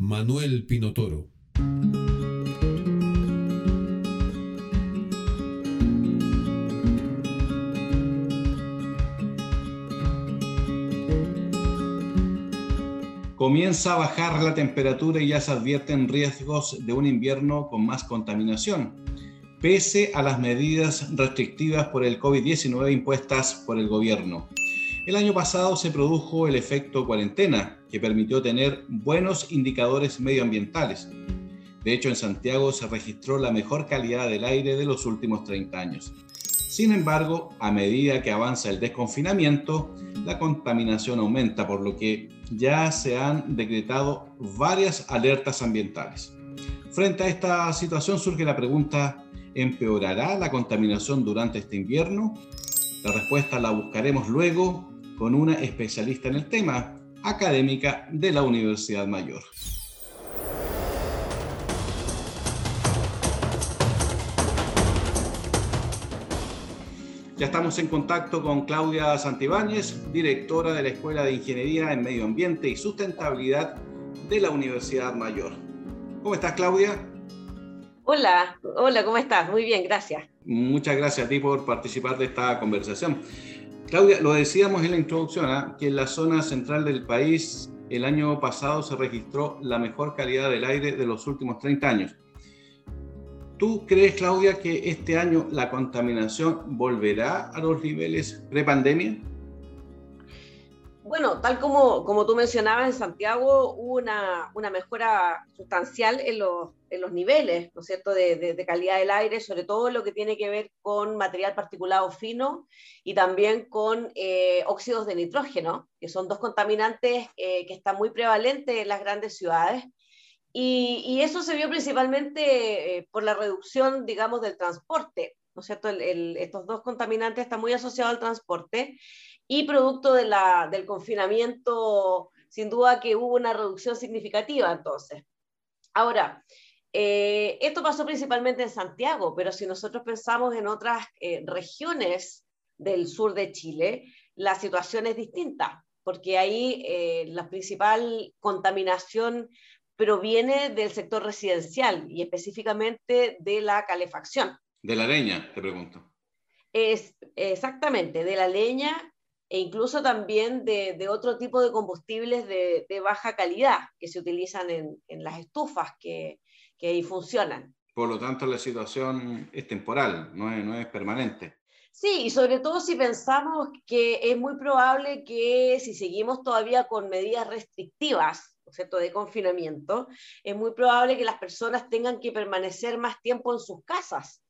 Manuel Pinotoro. Comienza a bajar la temperatura y ya se advierten riesgos de un invierno con más contaminación, pese a las medidas restrictivas por el COVID-19 impuestas por el gobierno. El año pasado se produjo el efecto cuarentena, que permitió tener buenos indicadores medioambientales. De hecho, en Santiago se registró la mejor calidad del aire de los últimos 30 años. Sin embargo, a medida que avanza el desconfinamiento, la contaminación aumenta, por lo que ya se han decretado varias alertas ambientales. Frente a esta situación surge la pregunta, ¿empeorará la contaminación durante este invierno? La respuesta la buscaremos luego con una especialista en el tema, académica de la Universidad Mayor. Ya estamos en contacto con Claudia Santibáñez, directora de la Escuela de Ingeniería en Medio Ambiente y Sustentabilidad de la Universidad Mayor. ¿Cómo estás, Claudia? Hola, hola, ¿cómo estás? Muy bien, gracias. Muchas gracias a ti por participar de esta conversación. Claudia, lo decíamos en la introducción, ¿ah? que en la zona central del país el año pasado se registró la mejor calidad del aire de los últimos 30 años. ¿Tú crees, Claudia, que este año la contaminación volverá a los niveles pre-pandemia? Bueno, tal como, como tú mencionabas, en Santiago hubo una, una mejora sustancial en los, en los niveles, ¿no es cierto?, de, calidad del aire, sobre todo lo que tiene que ver con material particulado fino y también con eh, óxidos de nitrógeno, que son dos contaminantes eh, que están muy prevalentes en las grandes ciudades. Y, eso se vio principalmente eh, por la reducción, digamos, del transporte, ¿no es cierto? Estos dos contaminantes están muy asociados al transporte y producto de la, del confinamiento, sin duda que hubo una reducción significativa entonces. Ahora, eh, esto pasó principalmente en Santiago, pero si nosotros pensamos en otras eh, regiones del sur de Chile, la situación es distinta, porque ahí eh, la principal contaminación proviene del sector residencial y específicamente de la calefacción. De la leña, te pregunto. Es exactamente, de la leña e incluso también de, de otro tipo de combustibles de, de, baja calidad que se utilizan en, en las estufas que, que, ahí funcionan. Por lo tanto, la situación es temporal, no es, no es permanente. Sí, y sobre todo si pensamos que es muy probable que si seguimos todavía con medidas restrictivas, ¿cierto?, de confinamiento, es muy probable que las personas tengan que permanecer más tiempo en sus casas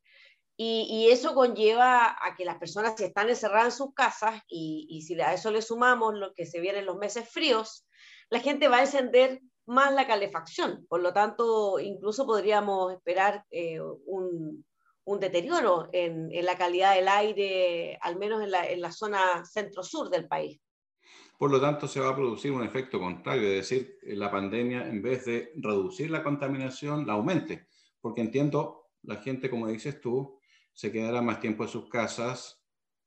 y, y, eso conlleva a que las personas si están encerradas en sus casas y, y, si a eso le sumamos lo que se viene en los meses fríos, la gente va a encender más la calefacción. Por lo tanto, incluso podríamos esperar eh, un, un, deterioro en, en, la calidad del aire, al menos en la, en la zona centro-sur del país. Por lo tanto, se va a producir un efecto contrario, es decir, la pandemia, en vez de reducir la contaminación, la aumente. Porque entiendo, la gente, como dices tú, se quedará más tiempo en sus casas,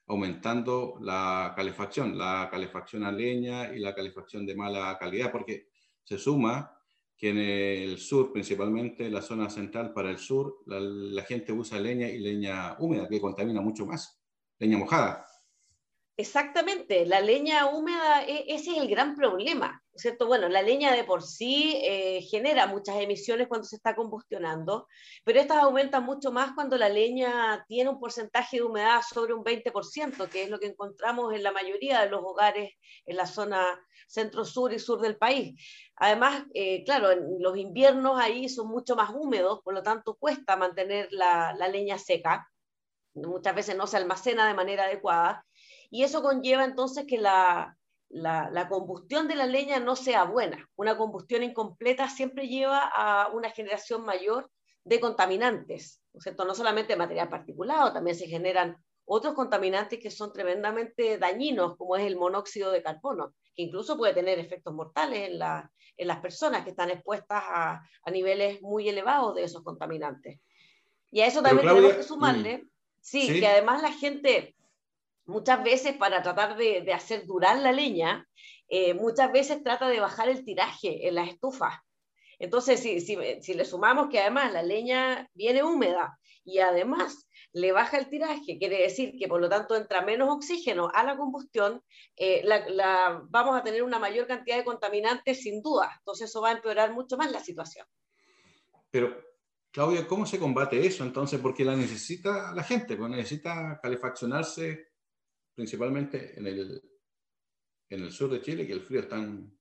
aumentando la calefacción, la calefacción a leña y la calefacción de mala calidad, porque se suma que en el sur, principalmente en la zona central para el sur, la, la gente usa leña y leña húmeda, que contamina mucho más, leña mojada. Exactamente, la leña húmeda, ese es el gran problema, ¿cierto? Bueno, la leña de por sí eh, genera muchas emisiones cuando se está combustionando, pero estas aumentan mucho más cuando la leña tiene un porcentaje de humedad sobre un 20%, que es lo que encontramos en la mayoría de los hogares en la zona centro-sur y sur del país. Además, eh, claro, los inviernos ahí son mucho más húmedos, por lo tanto cuesta mantener la, la leña seca, muchas veces no se almacena de manera adecuada y eso conlleva entonces que la, la, combustión de la leña no sea buena. Una combustión incompleta siempre lleva a una generación mayor de contaminantes, ¿no, cierto? no solamente material particulado, también se generan otros contaminantes que son tremendamente dañinos, como es el monóxido de carbono, que incluso puede tener efectos mortales en, en las personas que están expuestas a, a, niveles muy elevados de esos contaminantes. Y a eso también tenemos que sumarle, mm, sí, que además la gente muchas veces para tratar de, hacer durar la leña, eh, muchas veces trata de bajar el tiraje en las estufas. Entonces, si, si, si, le sumamos que además la leña viene húmeda y además le baja el tiraje, quiere decir que por lo tanto entra menos oxígeno a la combustión, eh, la, vamos a tener una mayor cantidad de contaminantes sin duda. Entonces eso va a empeorar mucho más la situación. Pero, Claudia, ¿cómo se combate eso entonces? Porque la necesita la gente, pues necesita calefaccionarse principalmente en el, en el sur de Chile, que el frío es tan,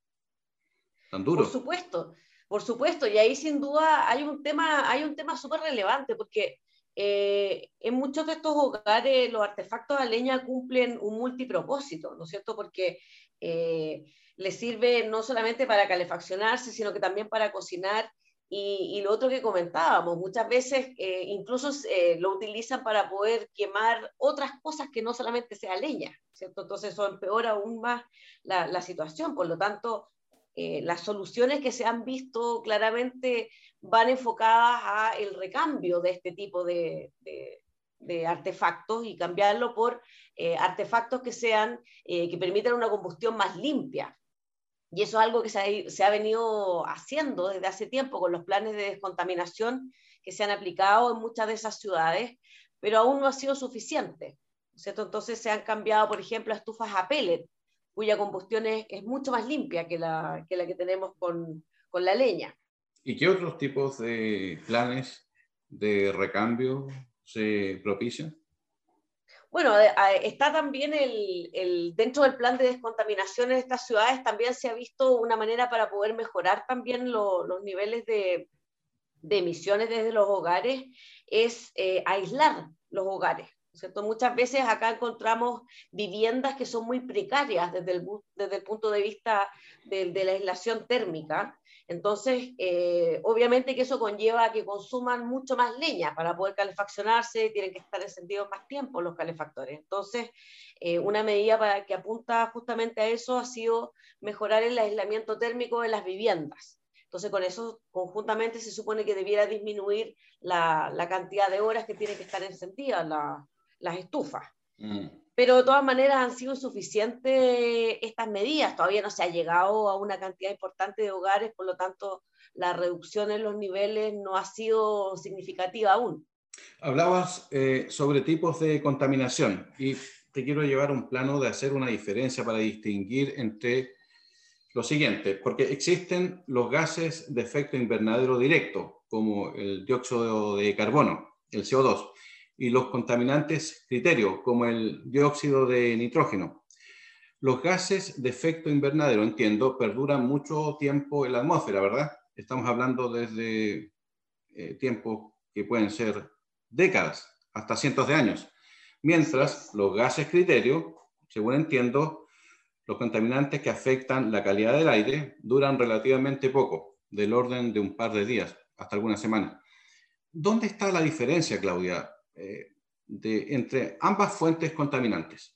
tan duro. Por supuesto, por supuesto, y ahí sin duda hay un tema, hay un tema súper relevante, porque eh, en muchos de estos hogares los artefactos de leña cumplen un multipropósito, ¿no es cierto? Porque eh, les sirve no solamente para calefaccionarse, sino que también para cocinar y, lo otro que comentábamos, muchas veces eh, incluso eh, lo utilizan para poder quemar otras cosas que no solamente sea leña, ¿cierto? Entonces eso empeora aún más la, la situación. Por lo tanto, eh, las soluciones que se han visto claramente van enfocadas a el recambio de este tipo de, de, de artefactos y cambiarlo por artefactos que sean, que permitan una combustión más limpia, y eso es algo que se ha, venido haciendo desde hace tiempo con los planes de descontaminación que se han aplicado en muchas de esas ciudades, pero aún no ha sido suficiente. ¿cierto? Entonces se han cambiado, por ejemplo, a estufas a pellet, cuya combustión es, mucho más limpia que la que, la que tenemos con, con la leña. ¿Y qué otros tipos de planes de recambio se propician? Bueno, está también el, dentro del plan de descontaminación de estas ciudades, también se ha visto una manera para poder mejorar también los niveles de, emisiones desde los hogares, es eh, aislar los hogares. ¿cierto? Muchas veces acá encontramos viviendas que son muy precarias desde el, desde el punto de vista de, de la aislación térmica entonces, eh, obviamente que eso conlleva a que consuman mucho más leña para poder calefaccionarse, tienen que estar encendidos más tiempo los calefactores. Entonces, eh, una medida para, que apunta justamente a eso ha sido mejorar el aislamiento térmico de las viviendas. Entonces, con eso conjuntamente se supone que debiera disminuir la, cantidad de horas que tienen que estar encendidas las estufas. Mm pero de todas maneras han sido insuficientes estas medidas, todavía no se ha llegado a una cantidad importante de hogares, por lo tanto la reducción en los niveles no ha sido significativa aún. Hablabas eh, sobre tipos de contaminación y te quiero llevar un plano de hacer una diferencia para distinguir entre lo siguiente, porque existen los gases de efecto invernadero directo, como el dióxido de carbono, el CO2, y los contaminantes criterio, como el dióxido de nitrógeno. Los gases de efecto invernadero, entiendo, perduran mucho tiempo en la atmósfera, ¿verdad? Estamos hablando desde eh, tiempos que pueden ser décadas, hasta cientos de años. Mientras los gases criterio, según entiendo, los contaminantes que afectan la calidad del aire duran relativamente poco, del orden de un par de días, hasta algunas semanas. ¿Dónde está la diferencia, Claudia? Eh, de, entre ambas fuentes contaminantes.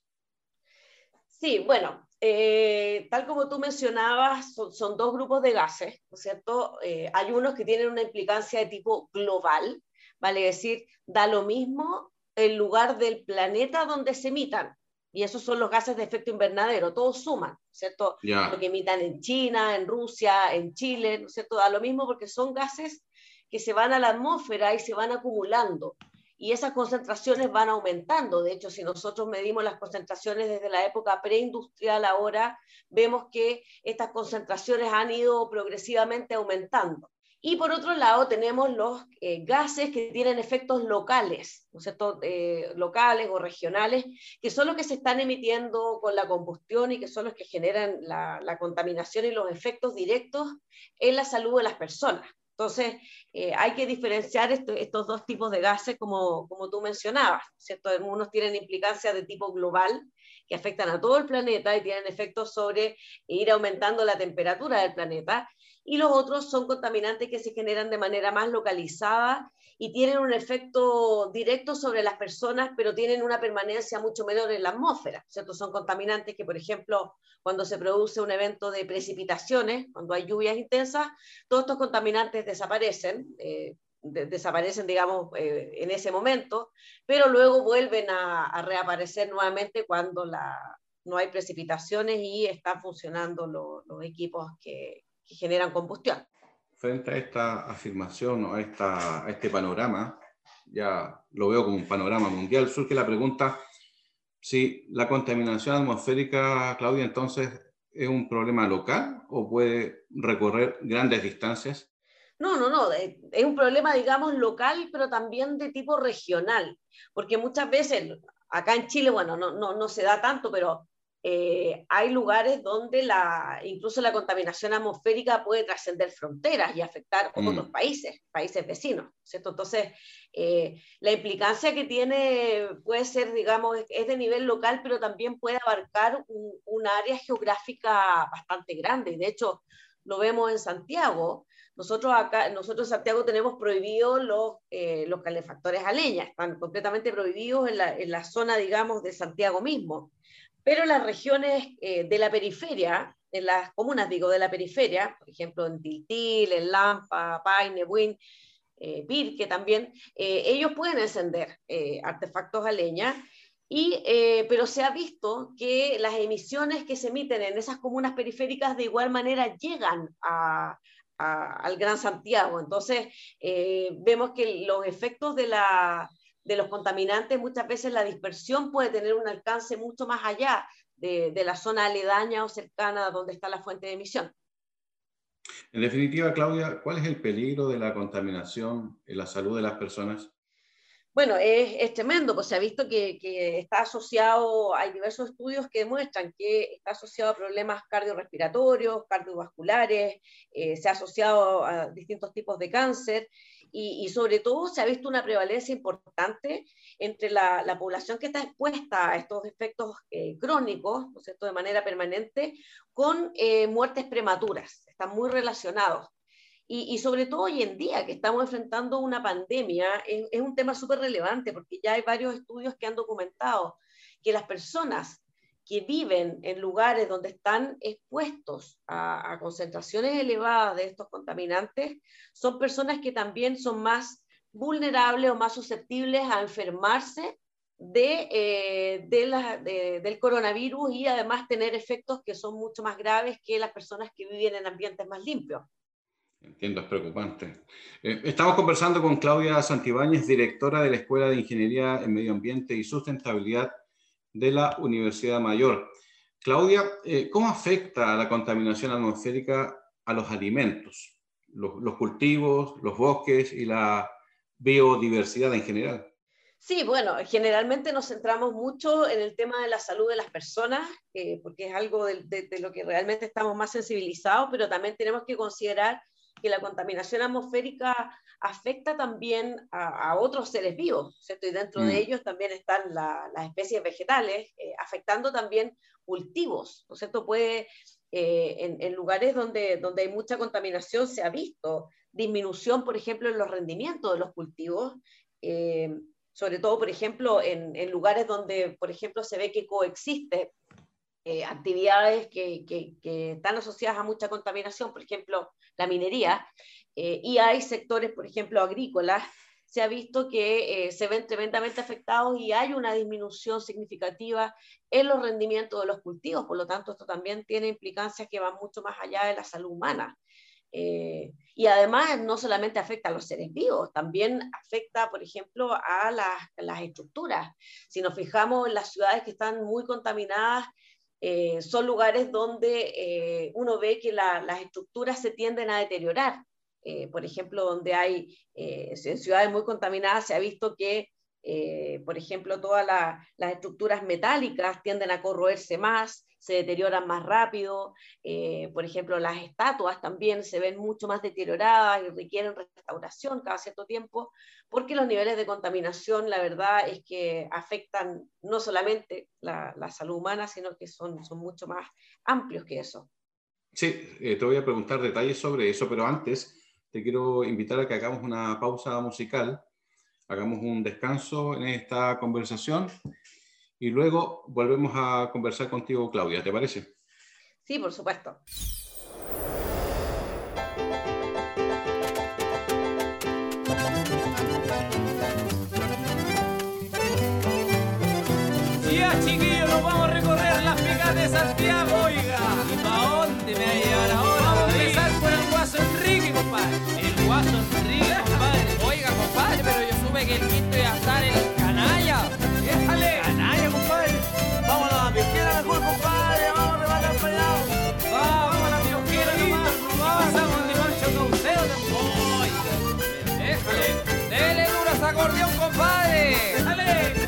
Sí, bueno, eh, tal como tú mencionabas, son, dos grupos de gases, ¿no es cierto? Eh, hay unos que tienen una implicancia de tipo global, vale decir, da lo mismo el lugar del planeta donde se emitan. Y esos son los gases de efecto invernadero, todos suman, ¿cierto? Lo que emitan en China, en Rusia, en Chile, ¿no es cierto? Da lo mismo porque son gases que se van a la atmósfera y se van acumulando y esas concentraciones van aumentando. De hecho, si nosotros medimos las concentraciones desde la época preindustrial ahora, vemos que estas concentraciones han ido progresivamente aumentando. Y por otro lado, tenemos los eh, gases que tienen efectos locales, ¿no? Eh, locales o regionales, que son los que se están emitiendo con la combustión y que son los que generan la contaminación y los efectos directos en la salud de las personas. Entonces, eh, hay que diferenciar estos dos tipos de gases, como, como tú mencionabas, ¿cierto? Algunos tienen implicancia de tipo global que afectan a todo el planeta y tienen efectos sobre ir aumentando la temperatura del planeta. Y los otros son contaminantes que se generan de manera más localizada y tienen un efecto directo sobre las personas, pero tienen una permanencia mucho menor en la atmósfera. ¿cierto? Son contaminantes que, por ejemplo, cuando se produce un evento de precipitaciones, cuando hay lluvias intensas, todos estos contaminantes desaparecen. Eh, desaparecen, digamos, eh, en ese momento, pero luego vuelven a, reaparecer nuevamente cuando la, no hay precipitaciones y están funcionando los equipos que, que, generan combustión. Frente a esta afirmación o a, esta, a este panorama, ya lo veo como un panorama mundial, surge la pregunta si la contaminación atmosférica, Claudia, entonces es un problema local o puede recorrer grandes distancias? No, no, no, es un problema, digamos, local, pero también de tipo regional, porque muchas veces, acá en Chile, bueno, no, no, no se da tanto, pero eh, hay lugares donde la, incluso la contaminación atmosférica puede trascender fronteras y afectar a otros mm. países, países vecinos, ¿cierto? Entonces, eh, la implicancia que tiene puede ser, digamos, es de nivel local, pero también puede abarcar un, área geográfica bastante grande. De hecho, lo vemos en Santiago. Nosotros acá, nosotros en Santiago tenemos prohibidos los, eh, los calefactores a leña, están completamente prohibidos en la, en la zona, digamos, de Santiago mismo. Pero las regiones eh, de la periferia, en las comunas, digo, de la periferia, por ejemplo, en Tiltil, en Lampa, Paine, Buin, eh, Pirque también, eh, ellos pueden encender artefactos a leña, y, pero se ha visto que las emisiones que se emiten en esas comunas periféricas de igual manera llegan al Gran Santiago. Entonces, vemos que los efectos de la, de los contaminantes, muchas veces la dispersión puede tener un alcance mucho más allá de, la zona aledaña o cercana a donde está la fuente de emisión. En definitiva, Claudia, ¿cuál es el peligro de la contaminación en la salud de las personas? Bueno, es, tremendo, pues se ha visto que, está asociado, hay diversos estudios que demuestran que está asociado a problemas cardiorrespiratorios, cardiovasculares, eh, se ha asociado a distintos tipos de cáncer y, sobre todo se ha visto una prevalencia importante entre la, población que está expuesta a estos efectos eh, crónicos, ¿no es cierto?, de manera permanente, con eh, muertes prematuras, están muy relacionados. Y, sobre todo hoy en día, que estamos enfrentando una pandemia, es, un tema súper relevante porque ya hay varios estudios que han documentado que las personas que viven en lugares donde están expuestos a, concentraciones elevadas de estos contaminantes son personas que también son más vulnerables o más susceptibles a enfermarse eh, del coronavirus y además tener efectos que son mucho más graves que las personas que viven en ambientes más limpios. Entiendo, es preocupante. Eh, estamos conversando con Claudia Santibáñez, directora de la Escuela de Ingeniería en Medio Ambiente y Sustentabilidad de la Universidad Mayor. Claudia, eh, ¿cómo afecta la contaminación atmosférica a los alimentos, los, cultivos, los bosques y la biodiversidad en general? Sí, bueno, generalmente nos centramos mucho en el tema de la salud de las personas, eh, porque es algo de, lo que realmente estamos más sensibilizados, pero también tenemos que considerar que la contaminación atmosférica afecta también a, otros seres vivos, ¿cierto? Y dentro de mm. ellos también están las especies vegetales, eh, afectando también cultivos, ¿no es cierto? Puede, eh, en, lugares donde, donde hay mucha contaminación se ha visto disminución, por ejemplo, en los rendimientos de los cultivos, eh, sobre todo, por ejemplo, en, en, lugares donde, por ejemplo, se ve que coexiste actividades que, que, que, están asociadas a mucha contaminación, por ejemplo, la minería, eh, y hay sectores, por ejemplo, agrícolas, se ha visto que eh, se ven tremendamente afectados y hay una disminución significativa en los rendimientos de los cultivos. Por lo tanto, esto también tiene implicancias que van mucho más allá de la salud humana. Eh, y además no solamente afecta a los seres vivos, también afecta, por ejemplo, a las, las estructuras. Si nos fijamos en las ciudades que están muy contaminadas, son lugares donde uno ve que las estructuras se tienden a deteriorar. Eh, por ejemplo, donde hay, eh, ciudades muy contaminadas se ha visto que, eh, por ejemplo, todas las estructuras metálicas tienden a corroerse más, se deterioran más rápido, eh, por ejemplo, las estatuas también se ven mucho más deterioradas y requieren restauración cada cierto tiempo, porque los niveles de contaminación, la verdad es que afectan no solamente la, salud humana, sino que son, son mucho más amplios que eso. Sí, eh, te voy a preguntar detalles sobre eso, pero antes te quiero invitar a que hagamos una pausa musical, hagamos un descanso en esta conversación y luego volvemos a conversar contigo, Claudia, ¿te parece? Sí, por supuesto. Ya, chiquillos, nos vamos a recorrer las picas de Santiago, oiga. ¿Y pa' dónde me va a llevar ahora? Vamos a empezar por el Guaso Enrique, compadre. El Guaso Enrique, compadre. Oiga, compadre, pero yo supe que el quinto. acordeón, compadre. ¡Dale!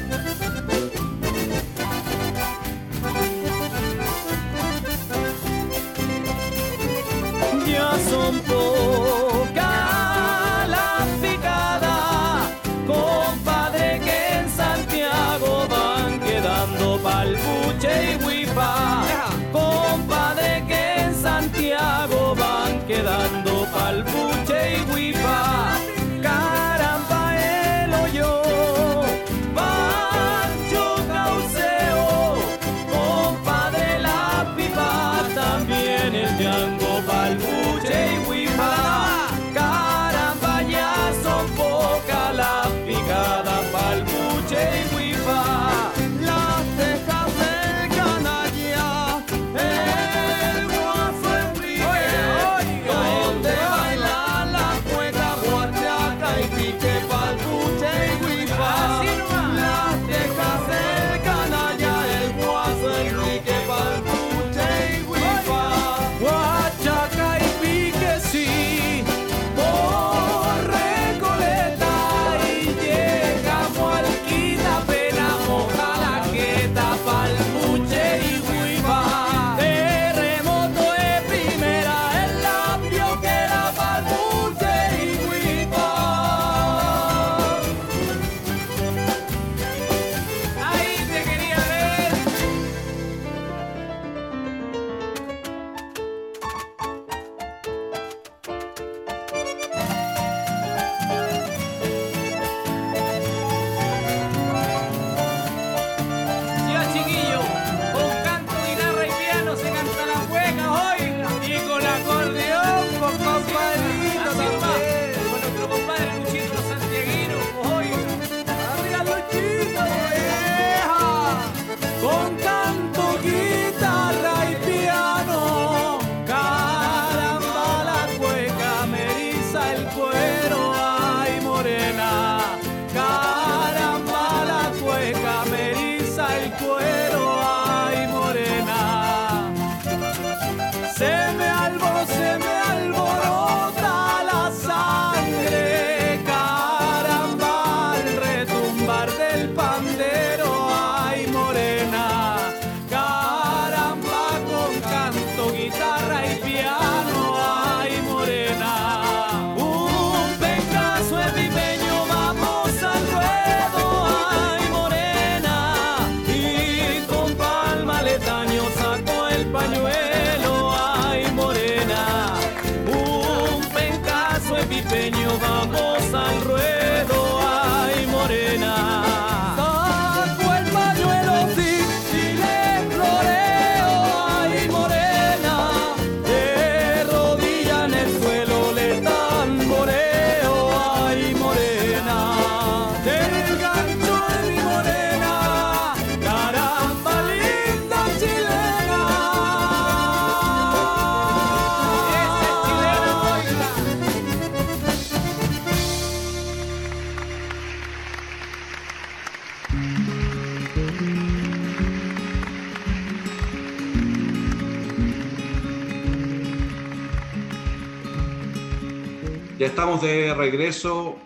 estamos de regreso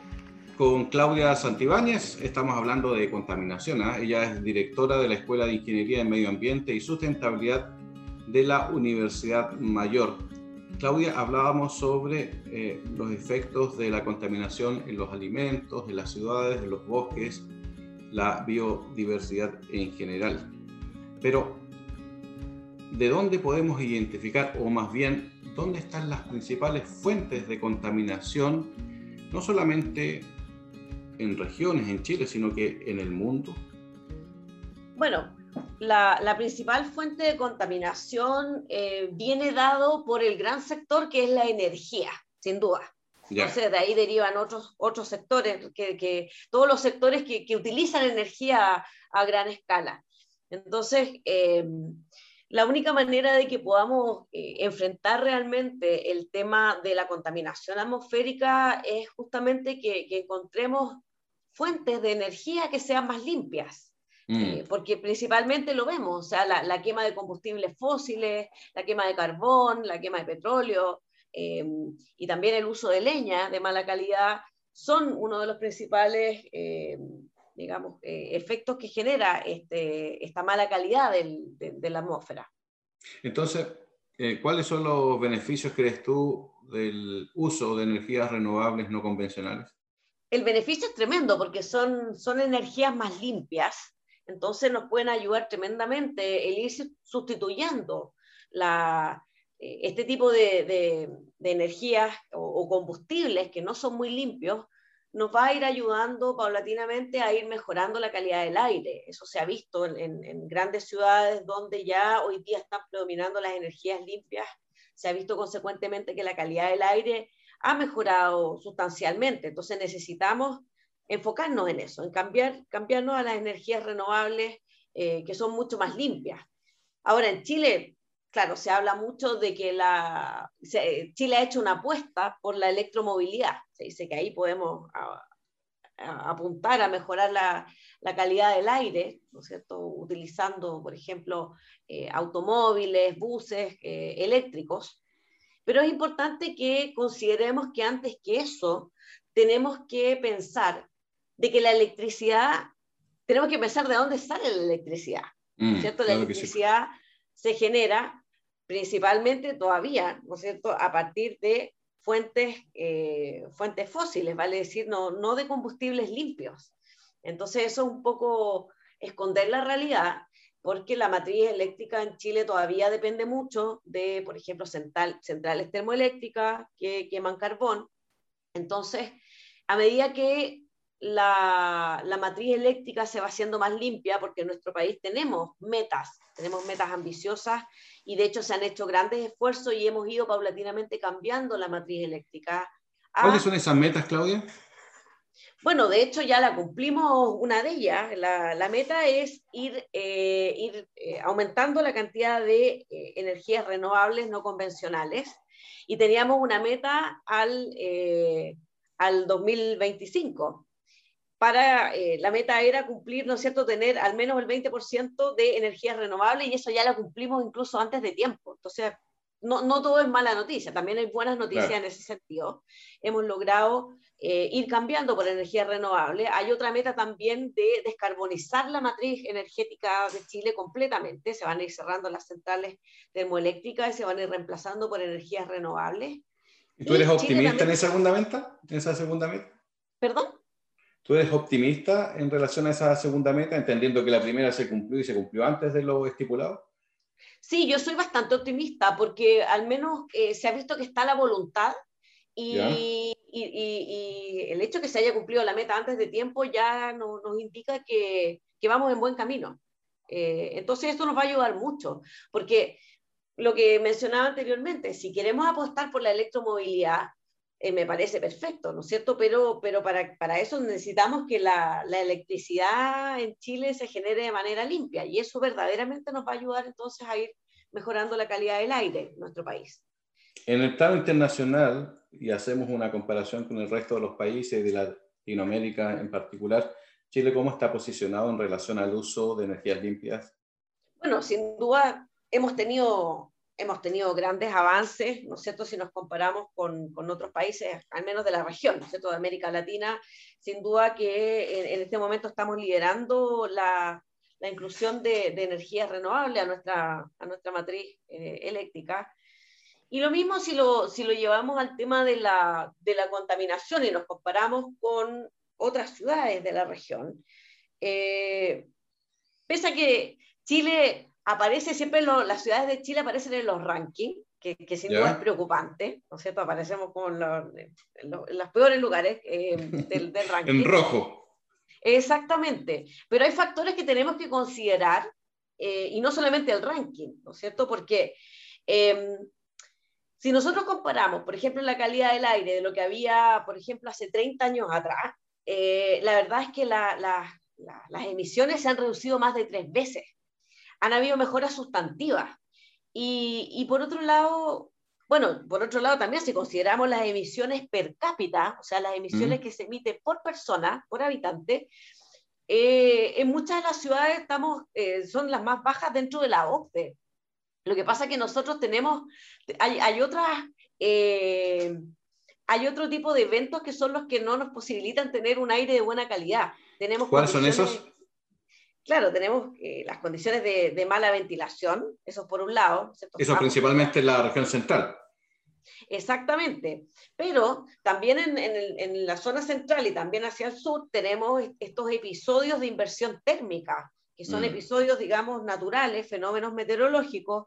con Claudia Santibáñez. Estamos hablando de contaminación. ¿eh? Ella es directora de la Escuela de Ingeniería de Medio Ambiente y Sustentabilidad de la Universidad Mayor. Claudia, hablábamos sobre eh, los efectos de la contaminación en los alimentos, en las ciudades, en los bosques, la biodiversidad en general. Pero ¿de dónde podemos identificar, o más bien, dónde están las principales fuentes de contaminación, no solamente en regiones en Chile, sino que en el mundo? Bueno, la, principal fuente de contaminación eh, viene dado por el gran sector que es la energía, sin duda. Entonces, de ahí derivan otros, otros sectores, que, todos los sectores que, utilizan energía a, gran escala. Entonces, eh, la única manera de que podamos eh, enfrentar realmente el tema de la contaminación atmosférica es justamente que, encontremos fuentes de energía que sean más limpias. Mm. Eh, porque principalmente lo vemos, o sea, la, quema de combustibles fósiles, la quema de carbón, la quema de petróleo eh, y también el uso de leña de mala calidad son uno de los principales digamos, eh, efectos que genera este, esta mala calidad de, la atmósfera. Entonces, eh, ¿cuáles son los beneficios, crees tú, del uso de energías renovables no convencionales? El beneficio es tremendo porque son, son energías más limpias, entonces nos pueden ayudar tremendamente el ir sustituyendo la, eh, este tipo de, de, energías o, o, combustibles que no son muy limpios nos va a ir ayudando paulatinamente a ir mejorando la calidad del aire. Eso se ha visto en, grandes ciudades donde ya hoy día están predominando las energías limpias. Se ha visto consecuentemente que la calidad del aire ha mejorado sustancialmente. Entonces necesitamos enfocarnos en eso, en cambiar, cambiarnos a las energías renovables eh, que son mucho más limpias. Ahora, en Chile claro, se habla mucho de que la, Chile ha hecho una apuesta por la electromovilidad. Se dice que ahí podemos apuntar a mejorar la, calidad del aire, ¿no es cierto? Utilizando, por ejemplo, eh, automóviles, buses eh, eléctricos. Pero es importante que consideremos que antes que eso, tenemos que pensar de que la electricidad, tenemos que pensar de dónde sale la electricidad. Mm, ¿cierto? La electricidad se genera principalmente todavía, ¿no es cierto?, a partir de fuentes, eh, fuentes fósiles, vale decir, no, no de combustibles limpios. Entonces eso es un poco esconder la realidad, porque la matriz eléctrica en Chile todavía depende mucho de, por ejemplo, central, centrales termoeléctricas que queman carbón. Entonces, a medida que la, la, matriz eléctrica se va haciendo más limpia, porque en nuestro país tenemos metas, tenemos metas ambiciosas y de hecho se han hecho grandes esfuerzos y hemos ido paulatinamente cambiando la matriz eléctrica. ¿Cuáles son esas metas, Claudia? Bueno, de hecho ya la cumplimos una de ellas. La, meta es ir, eh, ir eh, aumentando la cantidad de eh, energías renovables no convencionales y teníamos una meta al, al 2025 para eh, la meta era cumplir, ¿no es cierto?, tener al menos el 20% de energías renovables y eso ya lo cumplimos incluso antes de tiempo. Entonces, no, no todo es mala noticia, también hay buenas noticias en ese sentido. Hemos logrado eh, ir cambiando por energías renovables. Hay otra meta también de descarbonizar la matriz energética de Chile completamente. Se van a ir cerrando las centrales termoeléctricas y se van a ir reemplazando por energías renovables. ¿Tú eres optimista en esa segunda meta? ¿En esa segunda meta? ¿Perdón? ¿Tú eres optimista en relación a esa segunda meta, entendiendo que la primera se cumplió y se cumplió antes de lo estipulado? Sí, yo soy bastante optimista porque al menos eh, se ha visto que está la voluntad y, y, y, el hecho que se haya cumplido la meta antes de tiempo ya nos indica que, que, vamos en buen camino. Eh, entonces esto nos va a ayudar mucho porque lo que mencionaba anteriormente, si queremos apostar por la electromovilidad, eh, me parece perfecto, ¿no es cierto? Pero, pero para, para eso necesitamos que la, la, electricidad en Chile se genere de manera limpia y eso verdaderamente nos va a ayudar entonces a ir mejorando la calidad del aire en nuestro país. En el plano internacional, y hacemos una comparación con el resto de los países de Latinoamérica en particular, Chile, ¿cómo está posicionado en relación al uso de energías limpias? Bueno, sin duda hemos tenido hemos tenido grandes avances, ¿no es cierto?, si nos comparamos con, con, otros países, al menos de la región, ¿no es cierto?, de América Latina, sin duda que en, este momento estamos liderando la, la inclusión de, energías renovables a nuestra, a nuestra matriz eh, eléctrica. Y lo mismo si lo, si lo llevamos al tema de la, de la contaminación y nos comparamos con otras ciudades de la región. Eh, pese a que Chile aparece siempre, las ciudades de Chile aparecen en los rankings, que, que sin duda es preocupante, ¿no es cierto? Aparecemos con en, los, peores lugares eh, del, del ranking. en rojo. Exactamente, pero hay factores que tenemos que considerar eh, y no solamente el ranking, ¿no es cierto? Porque em, si nosotros comparamos, por ejemplo, la calidad del aire de lo que había, por ejemplo, hace 30 años atrás, eh, la verdad es que las emisiones se han reducido más de tres veces. Han habido mejoras sustantivas. Y, y por otro lado, bueno, por otro lado, también si consideramos las emisiones per cápita, o sea, las emisiones que se emiten por persona, por habitante, eh, en muchas de las ciudades estamos, eh, son las más bajas dentro de la OCDE. Lo que pasa es que nosotros tenemos, hay, hay otras, eh, hay otro tipo de eventos que son los que no nos posibilitan tener un aire de buena calidad. Tenemos ¿Cuáles son esos? Claro, tenemos las condiciones de, de, mala ventilación, eso por un lado. Eso principalmente en la región central. Exactamente, pero también en, la zona central y también hacia el sur tenemos estos episodios de inversión térmica, que son mm. episodios, digamos, naturales, fenómenos meteorológicos,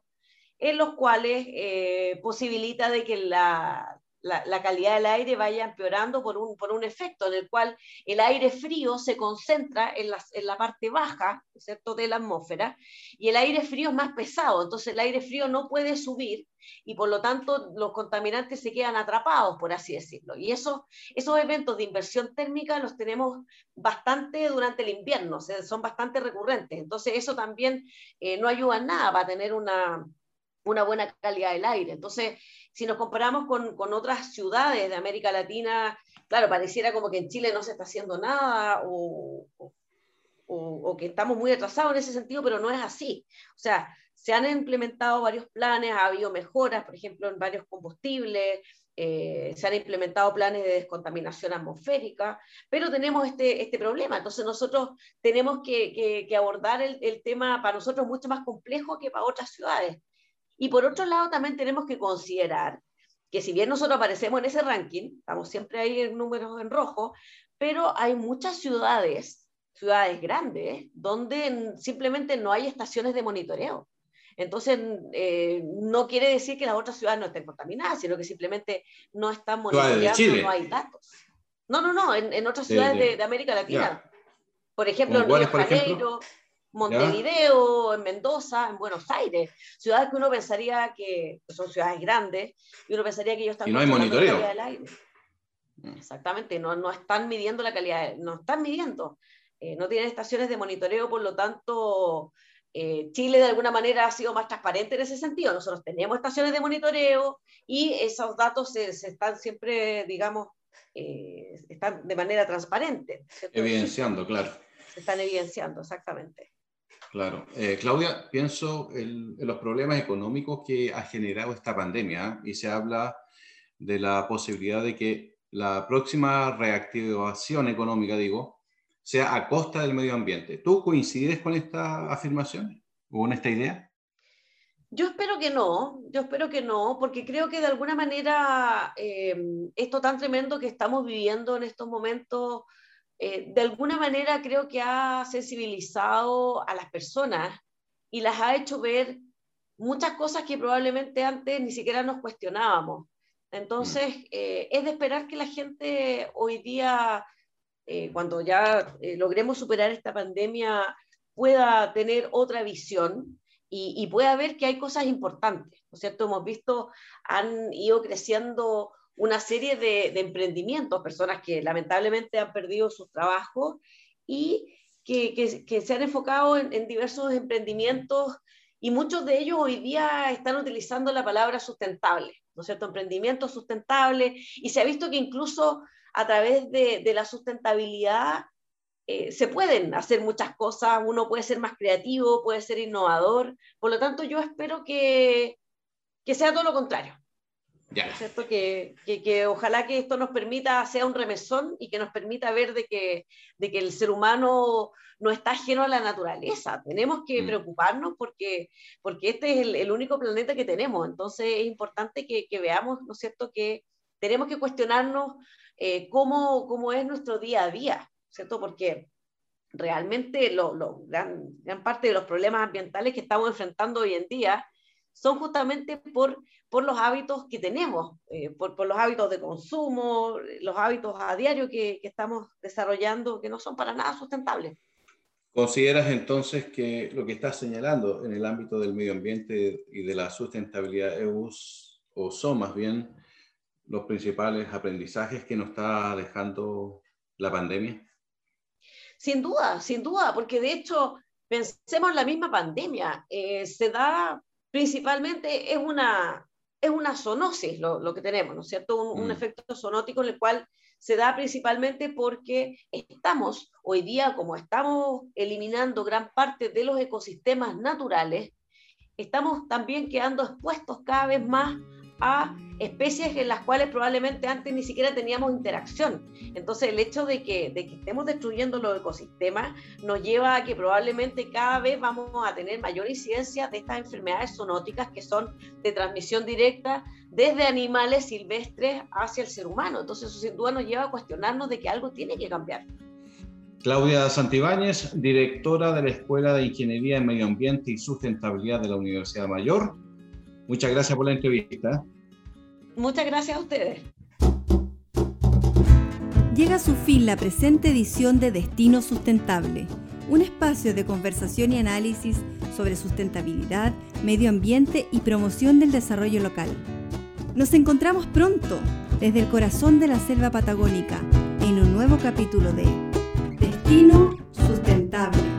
en los cuales eh, posibilita de que la, la, calidad del aire vaya empeorando por un, por un efecto en el cual el aire frío se concentra en la, en la parte baja ¿cierto? de la atmósfera y el aire frío es más pesado, entonces el aire frío no puede subir y por lo tanto los contaminantes se quedan atrapados, por así decirlo. Y eso, esos eventos de inversión térmica los tenemos bastante durante el invierno, son bastante recurrentes, entonces eso también eh, no ayuda en nada para tener una, una buena calidad del aire. Entonces, si nos comparamos con, con, otras ciudades de América Latina, claro, pareciera como que en Chile no se está haciendo nada o, o, que estamos muy atrasados en ese sentido, pero no es así. O sea, se han implementado varios planes, ha habido mejoras, por ejemplo, en varios combustibles, eh, se han implementado planes de descontaminación atmosférica, pero tenemos este, este problema. Entonces nosotros tenemos que, que, que abordar el, el, tema para nosotros mucho más complejo que para otras ciudades. Y por otro lado, también tenemos que considerar que si bien nosotros aparecemos en ese ranking, estamos siempre ahí en números en rojo, pero hay muchas ciudades, ciudades grandes, donde simplemente no hay estaciones de monitoreo. Entonces, eh, no quiere decir que las otras ciudades no estén contaminadas, sino que simplemente no están monitoreando, no hay datos. No, no, no, en, otras ciudades de, América Latina. Por ejemplo, en Río de Janeiro, Montevideo, en Mendoza, en Buenos Aires, ciudades que uno pensaría que son ciudades grandes y uno pensaría que ellos están y no hay monitoreo. del aire. Mm. Exactamente, no, no están midiendo la calidad, no están midiendo, eh, no tienen estaciones de monitoreo, por lo tanto, eh, Chile de alguna manera ha sido más transparente en ese sentido. Nosotros tenemos estaciones de monitoreo y esos datos se, están siempre, digamos, eh, están de manera transparente. Evidenciando, claro. Se están evidenciando, exactamente. Claro. Eh, Claudia, pienso en, los problemas económicos que ha generado esta pandemia y se habla de la posibilidad de que la próxima reactivación económica, digo, sea a costa del medio ambiente. ¿Tú coincides con esta afirmación o con esta idea? Yo espero que no, yo espero que no, porque creo que de alguna manera eh, esto tan tremendo que estamos viviendo en estos momentos eh, de alguna manera creo que ha sensibilizado a las personas y las ha hecho ver muchas cosas que probablemente antes ni siquiera nos cuestionábamos. Entonces, mm. eh, es de esperar que la gente hoy día, eh, cuando ya logremos superar esta pandemia, pueda tener otra visión y, y, pueda ver que hay cosas importantes, ¿no es cierto? Hemos visto, han ido creciendo una serie de, emprendimientos, personas que lamentablemente han perdido sus trabajos y que, se han enfocado en, diversos emprendimientos y muchos de ellos hoy día están utilizando la palabra sustentable, ¿no es cierto? Emprendimiento sustentable. Y se ha visto que incluso a través de, la sustentabilidad eh, se pueden hacer muchas cosas, uno puede ser más creativo, puede ser innovador, por lo tanto yo espero que, que sea todo lo contrario, ¿cierto? Que, que, ojalá que esto nos permita, sea un remesón y que nos permita ver de que, de que el ser humano no está ajeno a la naturaleza. Tenemos que mm. preocuparnos porque, porque este es el, único planeta que tenemos. Entonces es importante que, que, veamos, ¿no es cierto?, que tenemos que cuestionarnos eh, cómo, cómo, es nuestro día a día, ¿cierto? Porque realmente lo, lo, gran, gran parte de los problemas ambientales que estamos enfrentando hoy en día son justamente por, por los hábitos que tenemos, eh, por, por, los hábitos de consumo, los hábitos a diario que, que, estamos desarrollando, que no son para nada sustentables. ¿Consideras entonces que lo que estás señalando en el ámbito del medio ambiente y de la sustentabilidad EUS, o son más bien los principales aprendizajes que nos está dejando la pandemia? Sin duda, sin duda, porque de hecho, pensemos en la misma pandemia, eh, se da principalmente es una, es una zoonosis lo, lo que tenemos, ¿no es cierto? Un, mm. efecto zoonótico en el cual se da principalmente porque estamos hoy día, como estamos eliminando gran parte de los ecosistemas naturales, estamos también quedando expuestos cada vez más a especies en las cuales probablemente antes ni siquiera teníamos interacción. Entonces el hecho de que, de que estemos destruyendo los ecosistemas nos lleva a que probablemente cada vez vamos a tener mayor incidencia de estas enfermedades zoonóticas que son de transmisión directa desde animales silvestres hacia el ser humano. Entonces eso sin duda nos lleva a cuestionarnos de que algo tiene que cambiar. Claudia Santibáñez, directora de la Escuela de Ingeniería en Medio Ambiente y Sustentabilidad de la Universidad Mayor. Muchas gracias por la entrevista. Muchas gracias a ustedes. Llega a su fin la presente edición de Destino Sustentable, un espacio de conversación y análisis sobre sustentabilidad, medio ambiente y promoción del desarrollo local. Nos encontramos pronto desde el corazón de la selva patagónica en un nuevo capítulo de Destino Sustentable.